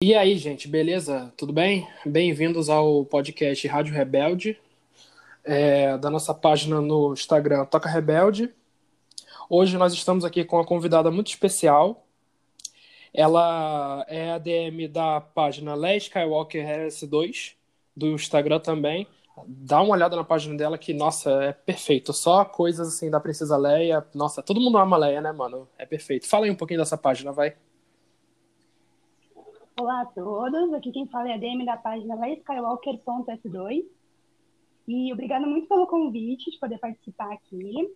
E aí, gente, beleza? Tudo bem? Bem-vindos ao podcast Rádio Rebelde, é, da nossa página no Instagram Toca Rebelde. Hoje nós estamos aqui com uma convidada muito especial. Ela é a DM da página Les Skywalker RS2, do Instagram também. Dá uma olhada na página dela que, nossa, é perfeito. Só coisas assim da Princesa Leia. Nossa, todo mundo ama Leia, né, mano? É perfeito. Fala aí um pouquinho dessa página, vai. Olá a todos, aqui quem fala é a DM da página Skywalker.s2 e obrigada muito pelo convite de poder participar aqui.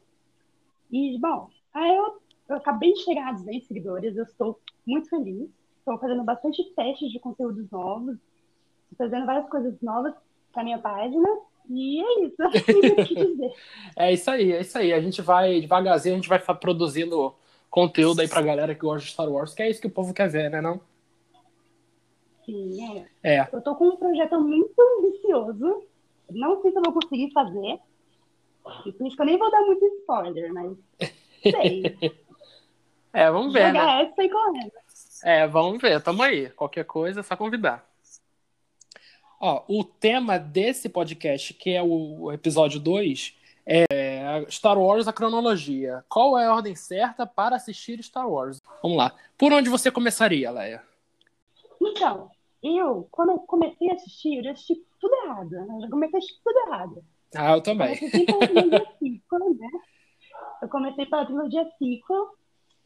E, bom, eu, eu acabei de chegar a 200 seguidores, eu estou muito feliz, estou fazendo bastante testes de conteúdos novos, fazendo várias coisas novas para minha página e é isso, não que dizer. é isso aí, é isso aí, a gente vai devagarzinho, a gente vai produzindo conteúdo aí pra galera que gosta de Star Wars, que é isso que o povo quer ver, né, não? Sim, é. é. Eu tô com um projeto muito ambicioso. Não sei se eu vou conseguir fazer. E por isso que eu nem vou dar muito spoiler, mas sei. é, vamos ver, Jogar né? essa e correndo. É, vamos ver. Tamo aí. Qualquer coisa é só convidar. Ó, o tema desse podcast, que é o episódio 2, é Star Wars, a cronologia. Qual é a ordem certa para assistir Star Wars? Vamos lá. Por onde você começaria, Leia? Então, eu, quando eu comecei a assistir, eu já assisti tudo errado. Né? Eu já comecei a assistir tudo errado. Ah, eu também. Eu comecei pela trilogia sequel, né? Eu comecei pela trilogia sequel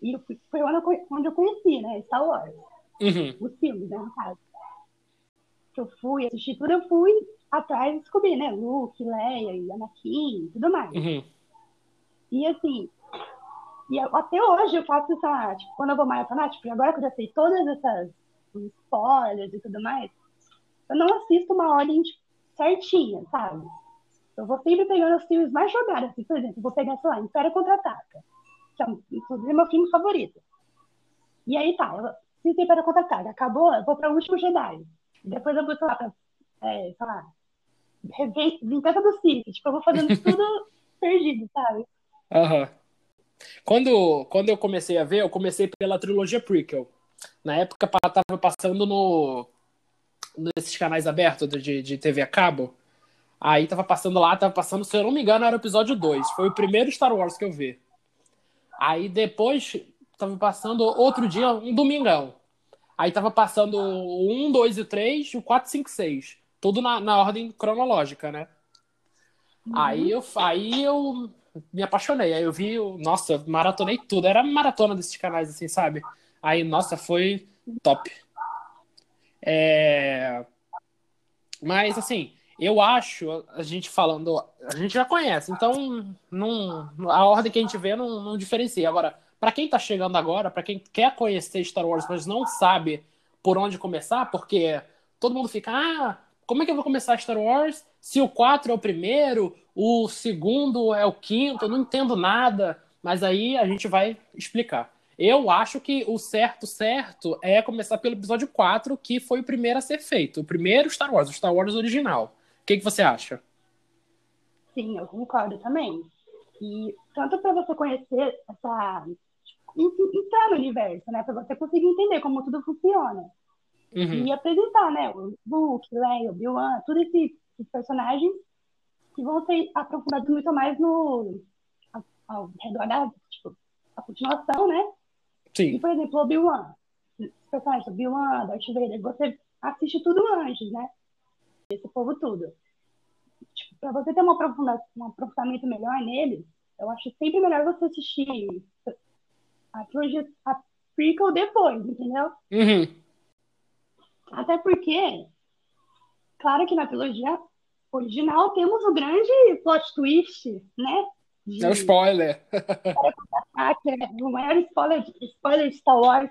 e foi onde eu conheci, né? Star Wars. Uhum. Os filmes, né, no caso. Que eu fui assistir tudo, eu fui atrás e descobri, né? Luke, Leia e Anakin tudo mais. Uhum. E assim, e até hoje eu faço essa, tipo, quando eu vou maratonar, tipo, agora que eu já sei todas essas spoilers e tudo mais, eu não assisto uma ordem tipo, certinha, sabe? Eu vou sempre pegando os filmes mais jogados, assim, por exemplo, vou pegar, sei lá, Império Contra-Ataca, que é, inclusive, meu filme favorito. E aí tá, eu assisto Império Contra-Ataca, acabou, eu vou para o Último Jedi. Depois eu vou, sei lá, pra, é, sei lá, Vingança do Sith, tipo, eu vou fazendo tudo perdido, sabe? Aham. Uhum. Quando, quando eu comecei a ver, eu comecei pela trilogia prequel. Na época tava passando no nesses canais abertos de, de TV a cabo. Aí tava passando lá, tava passando, se eu não me engano, era o episódio 2. Foi o primeiro Star Wars que eu vi. Aí depois tava passando outro dia, um domingão. Aí tava passando o 1, 2 e 3, o 4, 5, 6. Tudo na, na ordem cronológica, né? Uhum. Aí, eu, aí eu me apaixonei. Aí eu vi, nossa, maratonei tudo. Era maratona desses canais, assim, sabe? Aí, nossa, foi top. É... Mas, assim, eu acho, a gente falando, a gente já conhece, então não, a ordem que a gente vê não, não diferencia. Agora, para quem tá chegando agora, para quem quer conhecer Star Wars, mas não sabe por onde começar, porque todo mundo fica, ah, como é que eu vou começar Star Wars se o 4 é o primeiro, o segundo é o quinto, eu não entendo nada, mas aí a gente vai explicar. Eu acho que o certo, certo é começar pelo episódio 4, que foi o primeiro a ser feito. O primeiro Star Wars, o Star Wars original. O que, que você acha? Sim, eu concordo também. E tanto para você conhecer essa. entrar no universo, né? Para você conseguir entender como tudo funciona. Uhum. E apresentar, né? O Luke, Leia, Obi-Wan, todos esses, esses, personagens que vão ser aprofundados muito mais no. ao, ao redor da. Tipo, a continuação, né? Sim. E, por exemplo, Obi-Wan, os personagens Obi-Wan, Darth Vader, você assiste tudo antes, né? Esse povo tudo. Tipo, pra você ter um aprofundamento melhor neles, eu acho sempre melhor você assistir a trilogia, a prequel depois, entendeu? Uhum. Até porque, claro que na trilogia original temos o grande plot twist, né? De... É o spoiler. o maior spoiler, spoiler de Star Wars.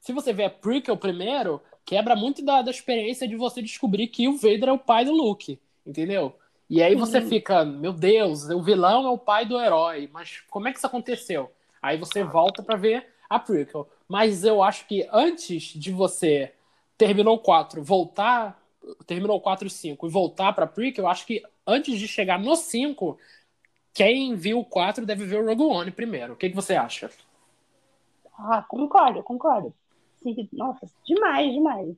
Se você vê a prequel primeiro, quebra muito da, da experiência de você descobrir que o Vader é o pai do Luke, entendeu? E aí você fica, meu Deus, o vilão é o pai do herói, mas como é que isso aconteceu? Aí você volta para ver a prequel. Mas eu acho que antes de você terminou o 4, voltar, terminou o 4 e 5 e voltar para prequel, eu acho que antes de chegar no 5, quem viu o 4 deve ver o Rogue One primeiro. O que, que você acha? Ah, concordo, concordo. Sim, nossa, demais, demais.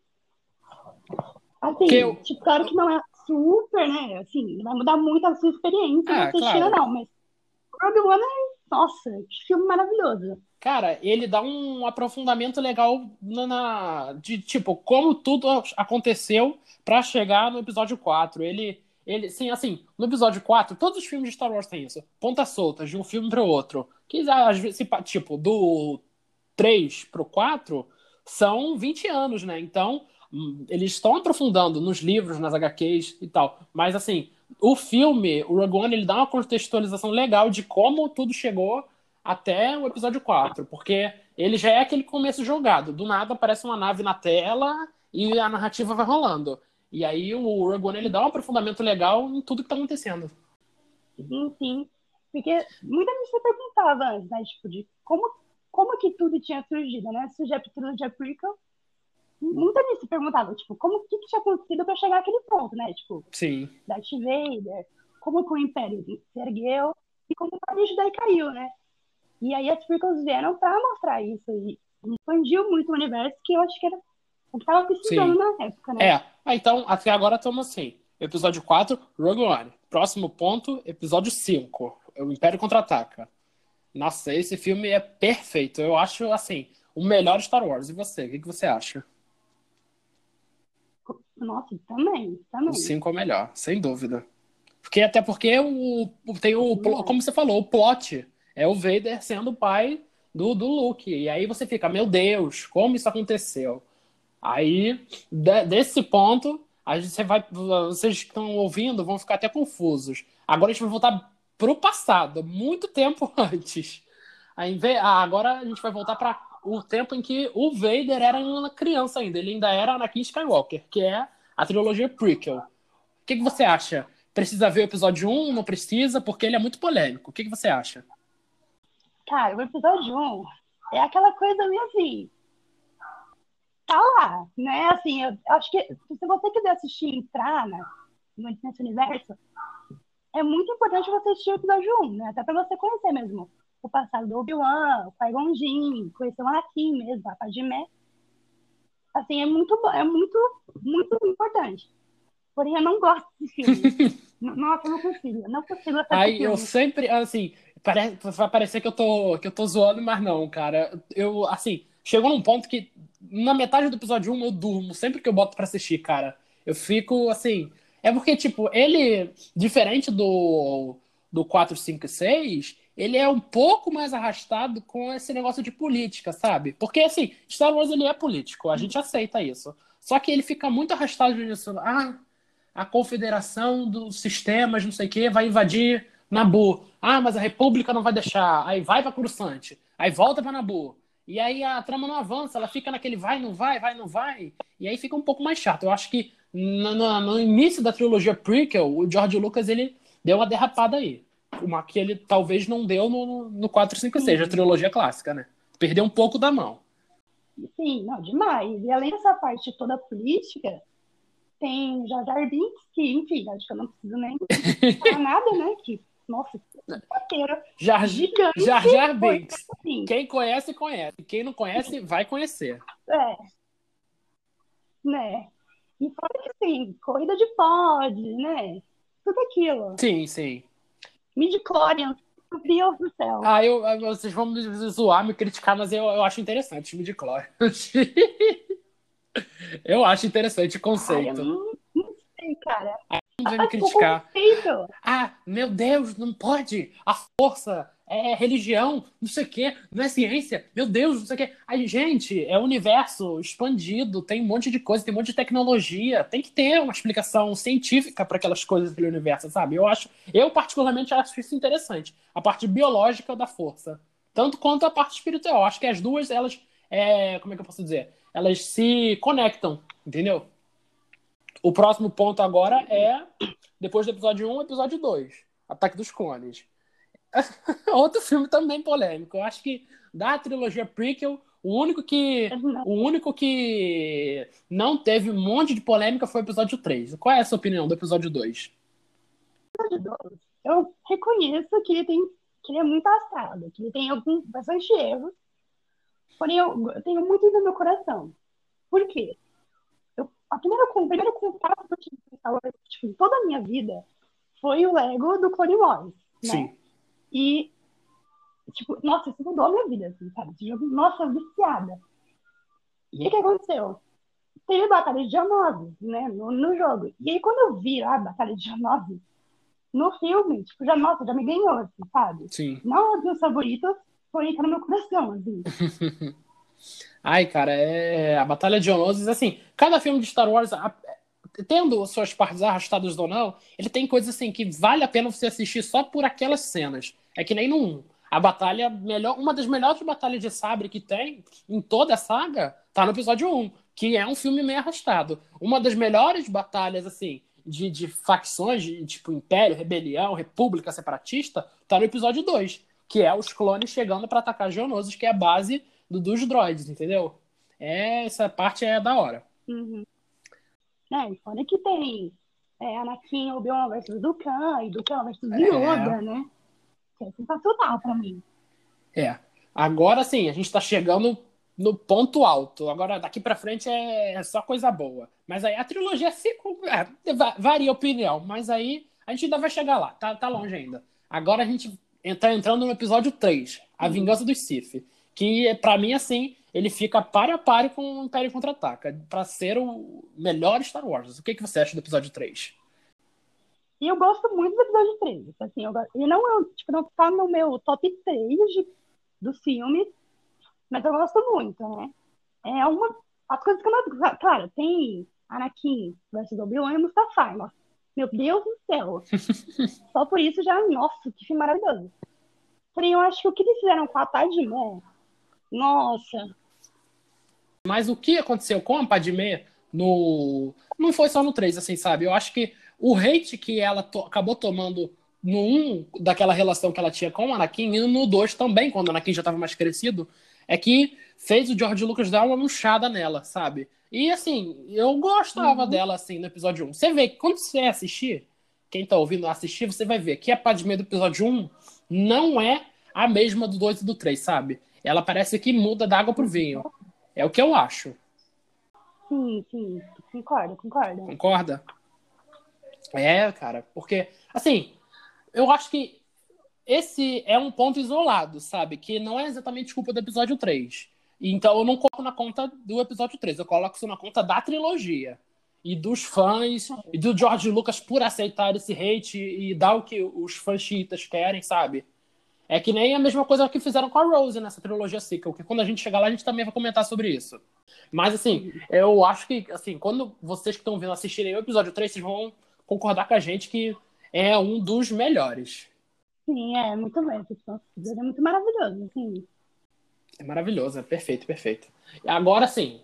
Assim, eu... tipo, claro que não é super, né? Assim, vai mudar muito a sua experiência ah, claro. não, mas Rogue One é. Nossa, que filme maravilhoso. Cara, ele dá um aprofundamento legal na, na de tipo como tudo aconteceu para chegar no episódio 4. Ele ele, sim, assim, no episódio 4, todos os filmes de Star Wars têm isso. Pontas soltas, de um filme para o outro. Que às vezes, tipo, do 3 pro 4 são 20 anos, né? Então, hum, eles estão aprofundando nos livros, nas HQs e tal. Mas, assim, o filme, o Rogue One, ele dá uma contextualização legal de como tudo chegou até o episódio 4. Porque ele já é aquele começo jogado. Do nada aparece uma nave na tela e a narrativa vai rolando. E aí o Rogue ele dá um aprofundamento legal em tudo que tá acontecendo. Sim, sim. Porque muita gente se perguntava antes, né? Tipo, de como, como que tudo tinha surgido, né? Surgiu a trilogia prequel. Muita gente se perguntava, tipo, como que, que tinha acontecido para chegar àquele ponto, né? Tipo, Sim. Darth Vader, como que o Império se ergueu e como a gente daí caiu, né? E aí as prequels vieram para mostrar isso e expandiu muito o universo que eu acho que era o que tava precisando Sim. na época, né? É. Ah, então, até agora estamos assim. Episódio 4, Rogue One. Próximo ponto, episódio 5. O Império Contra-Ataca. Nossa, esse filme é perfeito. Eu acho, assim, o melhor Star Wars. E você? O que, que você acha? Nossa, também, também. O 5 é o melhor, sem dúvida. Porque até porque o, tem o, como você falou, o plot é o Vader sendo o pai do, do Luke. E aí você fica, meu Deus, como isso aconteceu? Aí, de, desse ponto, a gente, vai, vocês que estão ouvindo vão ficar até confusos. Agora a gente vai voltar para o passado, muito tempo antes. Aí, agora a gente vai voltar para o tempo em que o Vader era uma criança ainda. Ele ainda era Anakin Skywalker, que é a trilogia prequel. O que, que você acha? Precisa ver o episódio 1? Não precisa? Porque ele é muito polêmico. O que, que você acha? Cara, o episódio 1 é aquela coisa meio assim tá lá, né? Assim, eu acho que se você quiser assistir entrar né, nesse universo, é muito importante você assistir o episódio 1, né? Até pra você conhecer mesmo o passado do Obi-Wan, o Qui-Gon Jinn, conhecer o Anakin mesmo, a Padmé. Assim, é muito, é muito, muito importante. Porém, eu não gosto desse filme. Nossa, eu não consigo. Eu não consigo assistir Aí, eu sempre, assim, parece, vai parecer que eu, tô, que eu tô zoando, mas não, cara. Eu, assim, chegou num ponto que na metade do episódio 1 eu durmo, sempre que eu boto para assistir, cara. Eu fico assim. É porque, tipo, ele, diferente do, do 4, 5 e 6, ele é um pouco mais arrastado com esse negócio de política, sabe? Porque, assim, Star Wars ele é político, a gente aceita isso. Só que ele fica muito arrastado nisso. Ah, a confederação dos sistemas, não sei o quê, vai invadir Nabu. Ah, mas a República não vai deixar. Aí vai pra Coruscante. Aí volta pra Nabu. E aí a trama não avança, ela fica naquele vai, não vai, vai, não vai. E aí fica um pouco mais chato. Eu acho que no, no, no início da trilogia prequel, o George Lucas ele deu uma derrapada aí. Uma que ele talvez não deu no, no 4, 5 6, a trilogia clássica, né? Perdeu um pouco da mão. Sim, não, demais. E além dessa parte toda política, tem Jar Jar Binks, que, enfim, acho que eu não preciso nem falar nada, né? Que nossa, roteiro Jar, gigante. Jar Jar Binks. Assim. Quem conhece, conhece. Quem não conhece, vai conhecer. É. Né? E fora que assim, corrida de pod, né? Tudo aquilo. Sim, sim. Midi-chlorians. Meu Deus do céu. Ah, eu, vocês vão me zoar, me criticar, mas eu, eu acho interessante midi-chlorians. eu acho interessante o conceito. Ai, não, não sei, cara vai me criticar. Ah, meu Deus, não pode. A força é religião, não sei o quê, não é ciência, meu Deus, não sei o quê. Aí, gente, é o universo expandido, tem um monte de coisa, tem um monte de tecnologia, tem que ter uma explicação científica para aquelas coisas do universo, sabe? Eu acho, eu particularmente acho isso interessante, a parte biológica da força, tanto quanto a parte espiritual. Acho que as duas, elas, é, como é que eu posso dizer? Elas se conectam, entendeu? O próximo ponto agora é, depois do episódio 1, episódio 2. Ataque dos Clones. Outro filme também polêmico. Eu acho que da trilogia prequel, o único que o único que não teve um monte de polêmica foi o episódio 3. Qual é a sua opinião do episódio 2? Eu reconheço que ele tem que ele é muito assado, que ele tem alguns bastante erros. Porém, eu, eu tenho muito no meu coração. Por quê? A primeira primeiro contato que eu tive com Star Wars, tipo, em toda a minha vida, foi o Lego do Clone Wars. Né? Sim. E, tipo, nossa, isso mudou a minha vida, assim, sabe? Esse jogo, nossa, viciada. E o que aconteceu? Teve Batalha de Geonosis, né, no, no jogo. E aí, quando eu vi a Batalha de Geonosis no filme, tipo, já, nossa, já me ganhou, assim, sabe? Sim. Não os meus favoritos, foi entrar no meu coração, assim. Ai, cara, é a Batalha de Geonosis, assim, cada filme de Star Wars, a- tendo suas partes arrastadas ou não, ele tem coisas assim que vale a pena você assistir só por aquelas cenas. É que nem no 1. A batalha melhor, uma das melhores batalhas de sabre que tem em toda a saga tá no episódio 1, que é um filme meio arrastado. Uma das melhores batalhas assim de, de facções, de, tipo Império, Rebelião, República Separatista, tá no episódio 2, que é os clones chegando para atacar Geonosis, que é a base do- dos droids, entendeu? É, essa parte é da hora. Uhum. E fora que tem é, Anakin, Obi-Wan versus Dukan, e Dukan versus É. Yoda, né? Que é sensacional pra mim. É. Agora sim, a gente tá chegando no ponto alto. Agora, daqui pra frente é é só coisa boa. Mas aí a trilogia se. é, va- varia a opinião, mas aí a gente ainda vai chegar lá. Tá, tá longe ainda. Agora a gente tá entrando no episódio 3, A Vingança dos Sith. Que, pra mim, assim, ele fica pare a pare com o Império Contra-Ataca. Pra ser o melhor Star Wars. O que, que você acha do episódio 3? E eu gosto muito do episódio 3. Assim, eu, não, é, tipo, não tá no meu top 3 de, dos filmes, mas eu gosto muito, né? É uma. As coisas que eu não. Claro, tem Anakin versus Obi-Wan e Mustafar. Nossa, meu Deus do céu. Só por isso já, nossa, que filme maravilhoso. Porém, eu acho que o que eles fizeram com a Padmé, nossa, Mas o que aconteceu com a Padmé no. Não foi só no 3, assim, sabe? Eu acho que o hate que ela to- acabou tomando no 1, daquela relação que ela tinha com o Anakin, e no 2 também, quando o Anakin já estava mais crescido, é que fez o George Lucas dar uma murchada nela, sabe? E assim, eu gostava Uhum. dela assim no episódio 1. Você vê que quando você assistir, quem tá ouvindo assistir, você vai ver que a Padmé do episódio 1 não é a mesma do 2 e do 3, sabe? Ela parece que muda da água pro vinho. É o que eu acho. sim, sim, concordo, concordo. Concorda? É, cara, porque, assim, eu acho que esse é um ponto isolado, sabe? Que não é exatamente culpa do episódio 3. Então eu não coloco na conta do episódio 3, eu coloco isso na conta da trilogia. E dos fãs, e do George Lucas por aceitar esse hate e dar o que os fãs chiitas querem, sabe? É que nem a mesma coisa que fizeram com a Rose nessa trilogia sequel, que quando a gente chegar lá a gente também vai comentar sobre isso. Mas assim, eu acho que assim, quando vocês que estão vindo assistirem o episódio 3, vocês vão concordar com a gente que é um dos melhores. Sim, é muito bem. episódio é muito maravilhoso, assim. É maravilhoso, é perfeito, perfeito. E agora sim,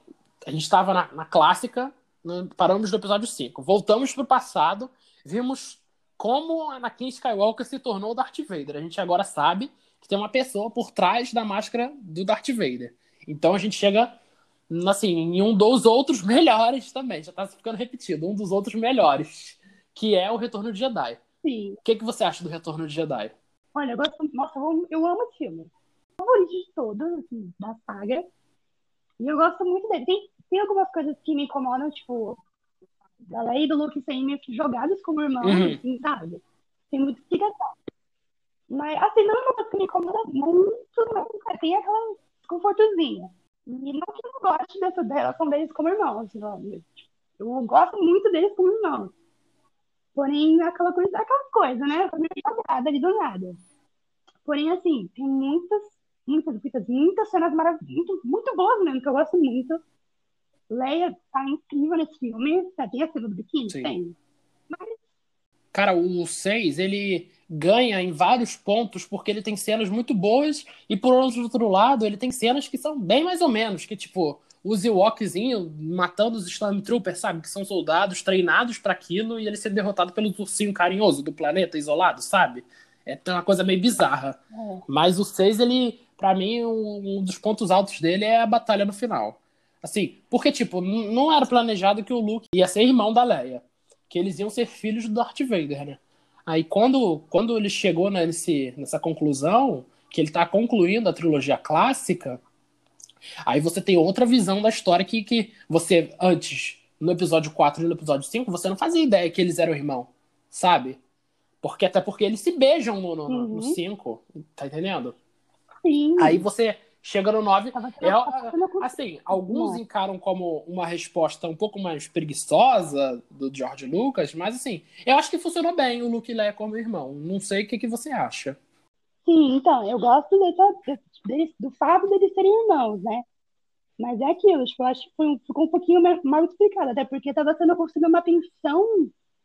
a gente estava na, na clássica, no- paramos no episódio 5. Voltamos pro passado, vimos como Anakin Skywalker se tornou Darth Vader. A gente agora sabe que tem uma pessoa por trás da máscara do Darth Vader. Então a gente chega assim, em um dos outros melhores também, já tá ficando repetido, um dos outros melhores, que é o Retorno de Jedi. Sim. O que, que você acha do Retorno de Jedi? Olha, eu gosto. Nossa, eu amo, esse filme. O favorito de todos, assim, da saga. E eu gosto muito dele. Tem, tem algumas coisas que me incomodam, tipo, a Leia e do Luke serem meio que jogados como irmãos, Uhum. assim, sabe? Tem muita explicação. Mas, assim, não é uma coisa que me incomoda muito, não. cara. Tem aquela desconfortozinha. E não que eu não goste dessa relação deles como irmãos, não. Eu gosto muito deles como irmãos. Porém, é aquela coisa, aquela coisa, né? Foi meio jogada ali do nada. Porém, assim, tem muitas, muitas, muitas, muitas cenas maravilhosas, muito, muito boas mesmo, que eu gosto muito. Leia tá incrível nesse filme. Tem a cena do biquíni? Sim. Tem. Cara, o 6, ele ganha em vários pontos porque ele tem cenas muito boas e por outro lado, ele tem cenas que são bem mais ou menos, que tipo, os Ewokzinho matando os Stormtroopers, sabe? Que são soldados treinados para aquilo e ele ser derrotado pelo ursinho carinhoso do planeta isolado, sabe? É uma coisa meio bizarra. É. Mas o 6, ele, pra mim, um dos pontos altos dele é a batalha no final. Assim, porque, tipo, não era planejado que o Luke ia ser irmão da Leia. Que eles iam ser filhos do Darth Vader, né? Aí quando, quando ele chegou nesse, nessa conclusão, que ele tá concluindo a trilogia clássica, aí você tem outra visão da história que, que você antes no episódio 4 e no episódio 5, você não fazia ideia que eles eram irmão, sabe? Porque até porque eles se beijam no 5, no, no Uhum. cinco, tá entendendo? Sim. Aí você chega no 9, Tava é, assim, alguns encaram como uma resposta um pouco mais preguiçosa do George Lucas, mas assim, eu acho que funcionou bem o Luke Leia como irmão. Não sei o que, que você acha. Sim, então, eu gosto dessa, desse- do fato deles serem irmãos, né? Mas é aquilo, tipo, eu acho que foi ficou um pouquinho ma- mal explicado, até porque estava sendo construída uma tensão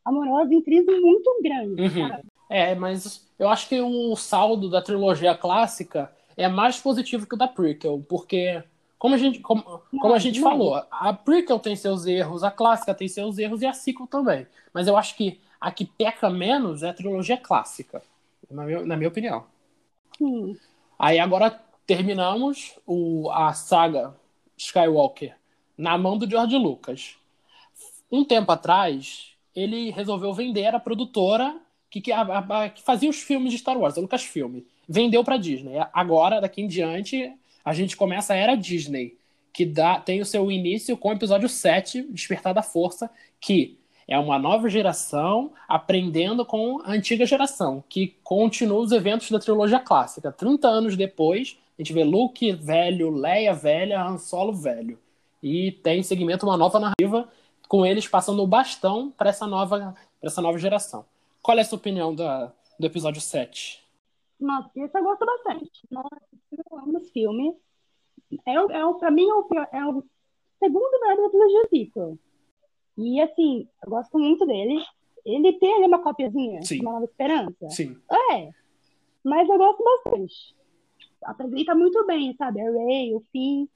amorosa entre eles muito grande, Uhum. É, mas eu acho que o saldo da trilogia clássica é mais positivo que o da prequel, porque como a gente, como, como a gente não. falou, a prequel tem seus erros, a clássica tem seus erros e a sequel também. Mas eu acho que a que peca menos é a trilogia clássica, na minha, na minha opinião. Sim, Aí agora terminamos o, a saga Skywalker na mão do George Lucas. Um tempo atrás, ele resolveu vender a produtora que, que, a- a- que fazia os filmes de Star Wars, a Lucasfilm. Vendeu para Disney. Agora, daqui em diante, a gente começa a era Disney, que dá, tem o seu início com o episódio 7, Despertar da Força, que é uma nova geração aprendendo com a antiga geração, que continua os eventos da trilogia clássica. 30 anos depois, a gente vê Luke velho, Leia velha, Han Solo velho. E tem em segmento uma nova narrativa com eles passando o bastão para essa nova essa nova geração. Qual é a sua opinião da, do episódio 7? Nossa, esse eu gosto bastante. Nossa, eu amo esse filme. É, é, pra mim, é o, é o segundo melhor da trilogia sequel. E, assim, eu gosto muito dele. Ele tem ali uma copiazinha, Sim. Uma Nova Esperança. Sim. É, mas eu gosto bastante. Apresenta muito bem, sabe? A Ray, o Finn.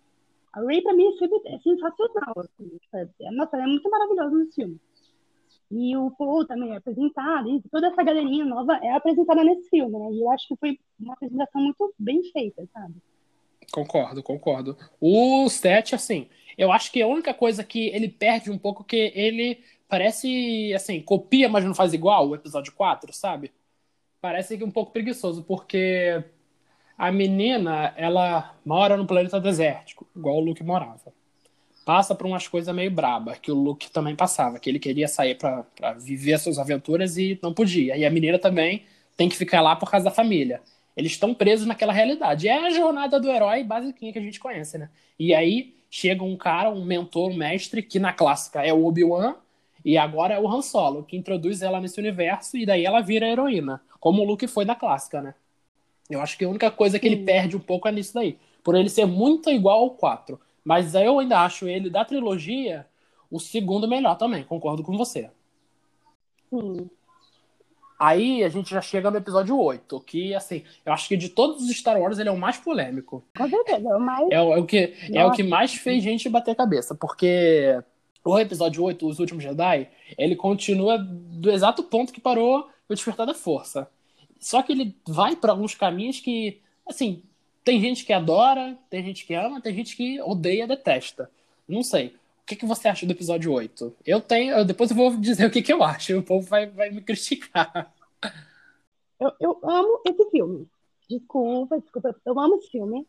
A Ray, pra mim, é é sensacional. Assim. É- Nossa, ela é muito maravilhosa nesse filme. E o Paul também é apresentado, e toda essa galerinha nova é apresentada nesse filme, né? E eu acho que foi uma apresentação muito bem feita, sabe? Concordo, concordo. O 7, assim, eu acho que a única coisa que ele perde um pouco é que ele parece, assim, copia, mas não faz igual o episódio 4, sabe? Parece que um pouco preguiçoso, porque a menina, ela mora no planeta desértico, igual o Luke morava. Passa por umas coisas meio braba, que o Luke também passava, que ele queria sair pra pra viver suas aventuras e não podia. E a menina também tem que ficar lá por causa da família. Eles estão presos naquela realidade. É a jornada do herói basiquinha que a gente conhece, né? E aí chega um cara, um mentor, um mestre, que na clássica é o Obi-Wan, e agora é o Han Solo, que introduz ela nesse universo, e daí ela vira a heroína, como o Luke foi na clássica, né? Eu acho que a única coisa que ele perde um pouco é nisso daí. Por ele ser muito igual ao 4. Mas eu ainda acho ele, da trilogia, o segundo melhor também, concordo com você. Sim. Aí a gente já chega no episódio 8, que, assim, eu acho que de todos os Star Wars ele é o mais polêmico. Com certeza. é o mais. É, o- é o, que, é o que mais fez gente bater cabeça, porque o episódio 8, Os Últimos Jedi, ele continua do exato ponto que parou o Despertar da Força. Só que ele vai para alguns caminhos que, assim, tem gente que adora, tem gente que ama, tem gente que odeia, detesta. Não sei. O que, que você acha do episódio 8? Eu tenho. Depois eu vou dizer o que, que eu acho. e O povo vai, vai me criticar. Eu, eu amo esse filme. Desculpa, desculpa. Eu amo esse filme.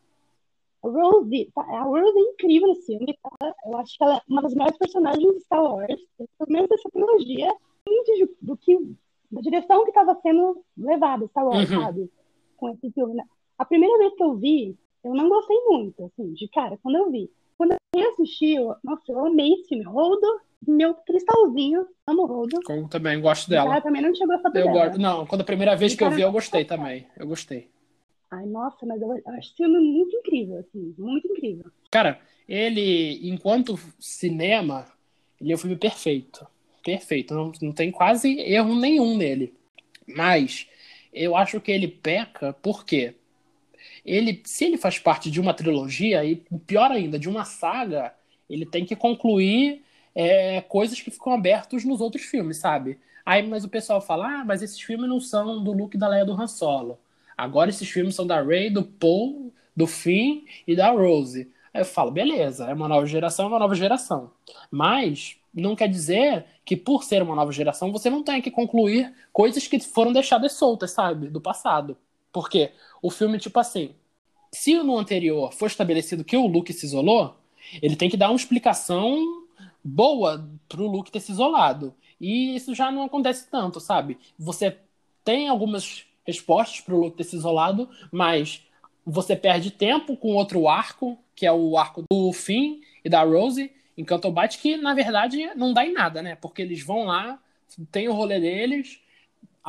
A Rose, tá- a Rose é incrível nesse filme. tá? Eu acho que ela é uma das melhores personagens de Star Wars. Pelo menos dessa trilogia. Muito do que, da direção que estava sendo levada Star Wars, Uhum. sabe? Com esse filme. A primeira vez que eu vi, eu não gostei muito, assim, de cara, quando eu vi. Quando eu assisti, eu, nossa, eu amei esse filme. Rodo, meu cristalzinho, amo Rodo. Eu também gosto cara dela. também não tinha gostado Eu dela. gosto. Não, quando a primeira vez que eu cara- vi, eu gostei também. Eu gostei. Ai, nossa, mas eu, eu acho esse filme muito incrível, assim, muito incrível. Cara, ele, enquanto cinema, ele é o filme perfeito. Perfeito. Não, não tem quase erro nenhum nele. Mas eu acho que ele peca porque ele, se ele faz parte de uma trilogia, e pior ainda, de uma saga, ele tem que concluir é, coisas que ficam abertas nos outros filmes, sabe? Aí, mas o pessoal fala, ah, mas esses filmes não são do Luke da Leia do Han Solo. Agora esses filmes são da Rey, do Paul, do Finn e da Rose. Aí eu falo, beleza, é uma nova geração, é uma nova geração. Mas não quer dizer que por ser uma nova geração você não tenha que concluir coisas que foram deixadas soltas, sabe? Do passado. Porque o filme, tipo assim, se no anterior foi estabelecido que o Luke se isolou, ele tem que dar uma explicação boa pro Luke ter se isolado. E isso já não acontece tanto, sabe? Você tem algumas respostas pro Luke ter se isolado, mas você perde tempo com outro arco, que é o arco do Finn e da Rose em Canto Bight, que na verdade não dá em nada, né? Porque eles vão lá, tem o rolê deles,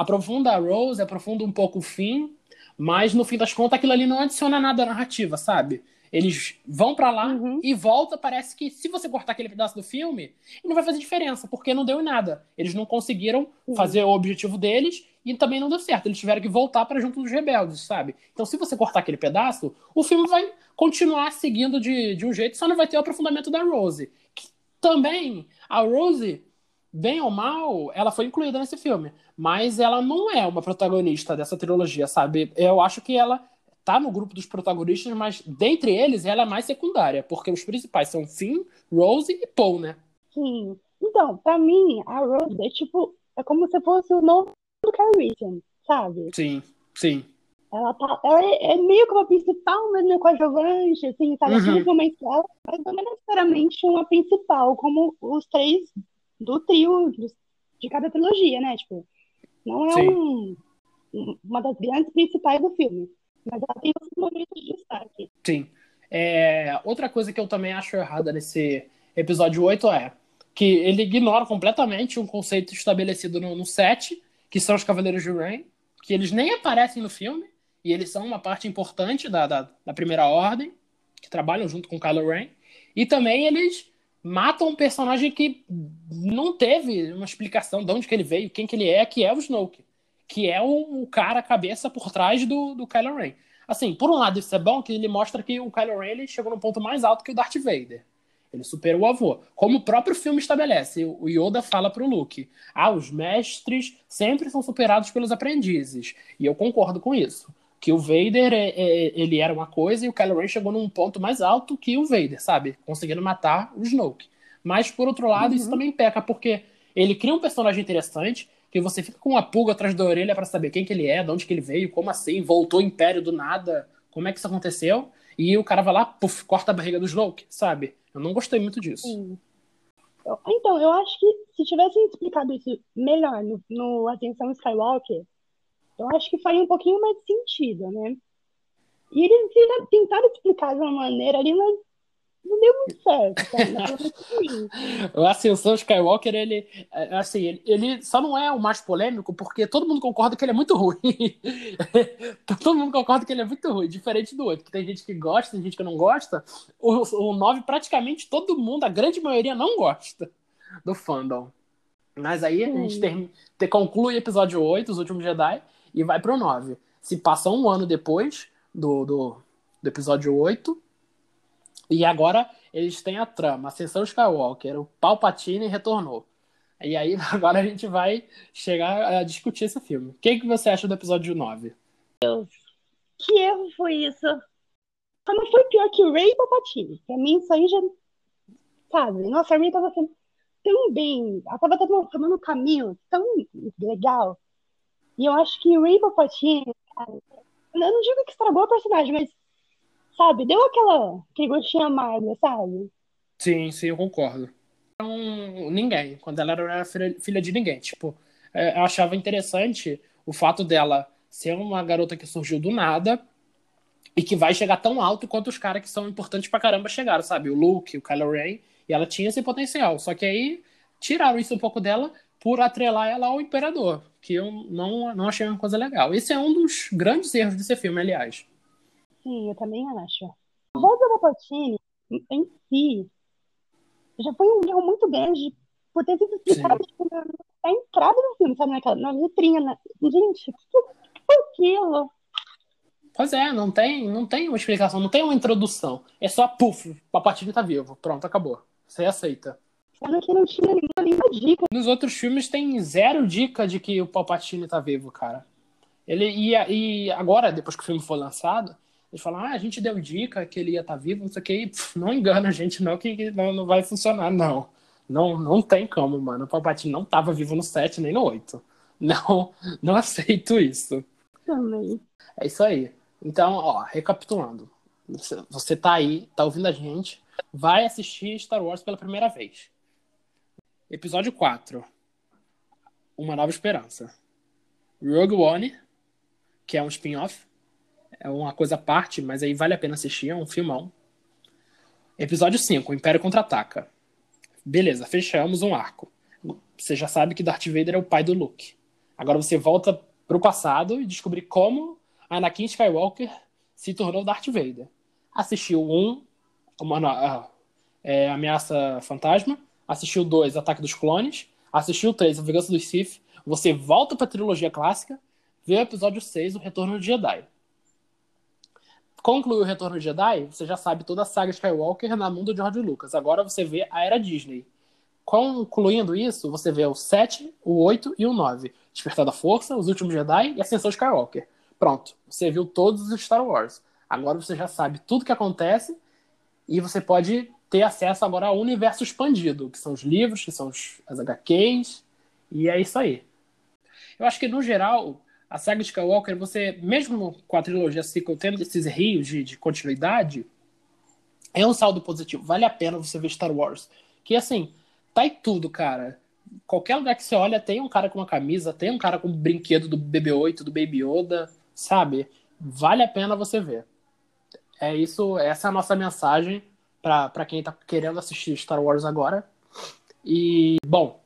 aprofunda a Rose, aprofunda um pouco o Finn, mas no fim das contas aquilo ali não adiciona nada à narrativa, sabe? Eles vão para lá uhum. e volta. Parece que se você cortar aquele pedaço do filme, não vai fazer diferença, porque não deu em nada. Eles não conseguiram uhum. fazer o objetivo deles e também não deu certo. Eles tiveram que voltar para junto dos rebeldes, sabe? Então, se você cortar aquele pedaço, o filme vai continuar seguindo de, de um jeito, só não vai ter o aprofundamento da Rose. Que também, a Rose, bem ou mal, ela foi incluída nesse filme. Mas ela não é uma protagonista dessa trilogia, sabe? Eu acho que ela tá no grupo dos protagonistas, mas dentre eles ela é mais secundária, porque os principais são Finn, Rose e Paul, né? Sim. Então, pra mim, a Rose é tipo, é como se fosse o novo do Carrie sabe? Sim, sim. Ela, tá, ela é, é meio como a principal, mas não é coadjuvante, assim, sabe? Uhum. Momentos dela, mas não é necessariamente uma principal, como os três do trio de cada trilogia, né? Tipo, não é um, uma das grandes principais do filme. Mas ela tem os momentos de destaque. Sim. É, outra coisa que eu também acho errada nesse episódio 8 é que ele ignora completamente um conceito estabelecido no, no 7, que são os Cavaleiros de Rain, que eles nem aparecem no filme, e eles são uma parte importante da, da, da Primeira Ordem, que trabalham junto com Kylo Ren. E também eles matam um personagem que não teve uma explicação de onde que ele veio, quem que ele é, que é o Snoke que é o, o cara, cabeça por trás do, do Kylo Ren. Assim, por um lado isso é bom, que ele mostra que o Kylo Ren ele chegou no ponto mais alto que o Darth Vader. Ele superou o avô. Como o próprio filme estabelece, o Yoda fala pro Luke: ah, os mestres sempre são superados pelos aprendizes. E eu concordo com isso. Que o Vader, é, é, ele era uma coisa e o Kylo Ren chegou num ponto mais alto que o Vader, sabe? Conseguindo matar o Snoke. Mas, por outro lado, uhum. isso também peca, porque ele cria um personagem interessante, que você fica com uma pulga atrás da orelha para saber quem que ele é, de onde que ele veio, como assim, voltou o Império do nada, como é que isso aconteceu, e o cara vai lá, puf, corta a barriga do Snoke, sabe? Eu não gostei muito disso. Sim. Então, eu acho que se tivessem explicado isso melhor no, no Atenção Skywalker, eu acho que faria um pouquinho mais de sentido, né? E eles tentaram explicar de uma maneira ali, mas não deu muito certo. o Ascensão Skywalker, ele, é, assim, ele, ele, só não é o mais polêmico porque todo mundo concorda que ele é muito ruim. todo mundo concorda que ele é muito ruim, diferente do outro. Que tem gente que gosta, tem gente que não gosta. O, o 9, praticamente todo mundo, a grande maioria, não gosta do fandom. Mas aí a gente ter, ter, conclui o episódio 8, Os Últimos Jedi, e vai pro 9. Se passa um ano depois do, do, do episódio 8 e agora eles têm a trama, Ascensão Skywalker, o Palpatine retornou. E aí agora a gente vai chegar a discutir esse filme. O que, que você acha do episódio 9? Deus, que erro foi isso? Só não foi pior que o Rey e Palpatine. Pra mim isso aí já... Sabe? Nossa, a Rey tava sendo tão bem. Ela tava tomando um caminho tão legal. E eu acho que e Palpatine... Cara, eu não digo que estragou a personagem, mas sabe? Deu aquela que gostinho amargo, sabe? Sim, sim, eu concordo. Não, ninguém, quando ela era filha de ninguém. Tipo, é, eu achava interessante o fato dela ser uma garota que surgiu do nada e que vai chegar tão alto quanto os caras que são importantes pra caramba chegaram, sabe? O Luke, o Kylo Ren, e ela tinha esse potencial. Só que aí tiraram isso um pouco dela por atrelar ela ao Imperador, que eu não, não achei uma coisa legal. Esse é um dos grandes erros desse filme, aliás. Sim, eu também acho. Voz da Palpatine, em si, já foi um erro muito grande por ter sido explicado tipo, na, na, entrada do filme, sabe? Naquela, na letrinha. Na... Gente, o que, foi aquilo? Pois é, não tem, não tem uma explicação, não tem uma introdução. É só, puf, Palpatine tá vivo. Pronto, acabou. Você aceita. Sendo que não tinha nenhuma dica. Nos outros filmes tem zero dica de que o Palpatine tá vivo, cara. Ele ia. E agora, depois que o filme foi lançado, eles falam, ah, a gente deu dica que ele ia estar tá vivo, não sei o que, pff, não engana a gente não, que não, não vai funcionar, não. Não, não tem como, mano. O Palpatine não estava vivo no 7 nem no 8. Não, não aceito isso. Também. É isso aí. Então, ó, recapitulando. Você tá aí, tá ouvindo a gente, vai assistir Star Wars pela primeira vez. Episódio 4. Uma Nova Esperança. Rogue One, que é um spin-off. É uma coisa à parte, mas aí vale a pena assistir, é um filmão. Episódio 5, Império Contra-Ataca. Beleza, fechamos um arco. Você já sabe que Darth Vader é o pai do Luke. Agora você volta pro passado e descobrir como Anakin Skywalker se tornou Darth Vader. Assistiu um, uma, uh, é, Ameaça Fantasma, assistiu dois, Ataque dos Clones, assistiu três, A Vingança dos Sith. Você volta pra trilogia clássica, vê o episódio 6, O Retorno do Jedi concluiu o Retorno de Jedi, você já sabe toda a saga Skywalker na mão do George Lucas. Agora você vê a era Disney. Concluindo isso, você vê o 7, o 8 e o 9. Despertar da Força, Os Últimos Jedi e Ascensão Skywalker. Pronto, você viu todos os Star Wars. Agora você já sabe tudo que acontece e você pode ter acesso agora ao universo expandido, que são os livros, que são os, as HQs, e é isso aí. Eu acho que, no geral, a saga de Skywalker, você, mesmo com a trilogia sequel tendo esses rios de, de continuidade, é um saldo positivo. Vale a pena você ver Star Wars. Que assim, tá em tudo, cara. Qualquer lugar que você olha, tem um cara com uma camisa, tem um cara com um brinquedo do BB-8, do Baby Yoda, sabe? Vale a pena você ver. É isso, essa é a nossa mensagem para quem tá querendo assistir Star Wars agora. E, bom,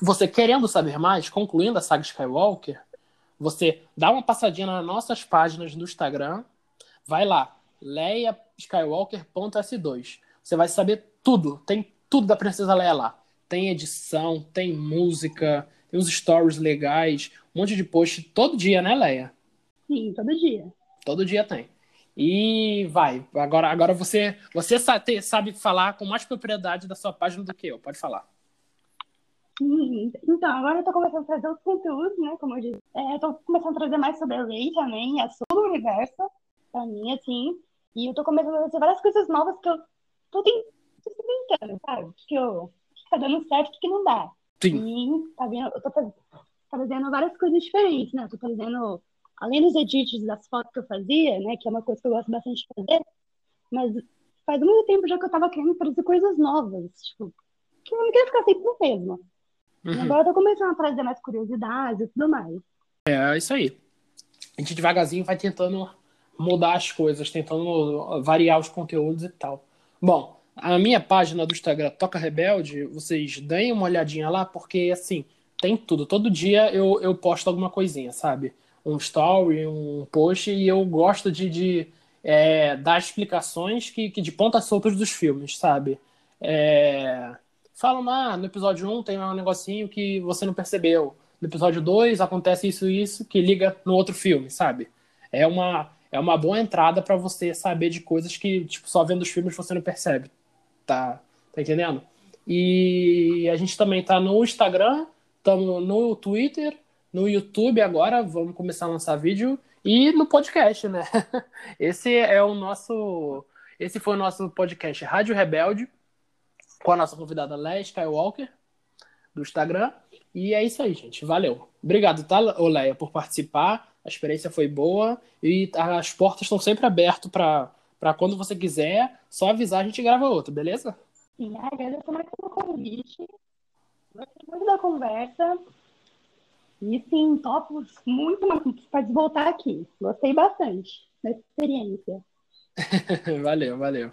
você querendo saber mais, concluindo a saga Skywalker, você dá uma passadinha nas nossas páginas do Instagram, vai lá, leiaskywalker.s2. Você vai saber tudo, tem tudo da Princesa Leia lá. Tem edição, tem música, tem uns stories legais, um monte de post todo dia, né, Leia? Sim, todo dia. Todo dia tem. E vai, agora, agora você, você sabe, sabe falar com mais propriedade da sua página do que eu, pode falar. Então, agora eu tô começando a trazer outros conteúdos, né? Como eu disse. É, eu tô começando a trazer mais sobre a Ray também, a sobre o universo, pra mim, assim. E eu tô começando a trazer várias coisas novas que eu tô tentando, sabe? Que, eu, que tá dando certo e que não dá. Sim. E tá vendo? Eu tô trazendo várias coisas diferentes, né? Eu tô trazendo, além dos edits das fotos que eu fazia, né? Que é uma coisa que eu gosto bastante de fazer, mas faz muito tempo já que eu tava querendo trazer coisas novas, tipo, que eu não queria ficar sempre no mesmo. Uhum. Agora eu tô começando a trazer mais curiosidades e tudo mais. É, é isso aí. A gente devagarzinho vai tentando mudar as coisas, tentando variar os conteúdos e tal. Bom, a minha página do Instagram Toca Rebelde, vocês deem uma olhadinha lá, porque assim, tem tudo. Todo dia eu, eu posto alguma coisinha, sabe? Um story, um post, e eu gosto de, de é, dar explicações que, que de pontas soltas dos filmes, sabe? É, falam, ah, no episódio 1 tem um negocinho que você não percebeu. No episódio 2 acontece isso e isso que liga no outro filme, sabe? É uma, é uma boa entrada para você saber de coisas que, tipo, só vendo os filmes você não percebe. Tá, tá entendendo? E a gente também tá no Instagram, estamos no Twitter, no YouTube agora, vamos começar a lançar vídeo e no podcast, né? Esse é o nosso esse foi o nosso podcast Rádio Rebelde com a nossa convidada Leia Skywalker, do Instagram. E é isso aí, gente. Valeu. Obrigado, tá, Leia, por participar. A experiência foi boa e as portas estão sempre abertas para quando você quiser. Só avisar, a gente grava outro, beleza? Sim, agradeço mais pelo convite. Gostei muito da conversa. E sim, topo muito para voltar aqui. Gostei bastante da experiência. valeu, valeu.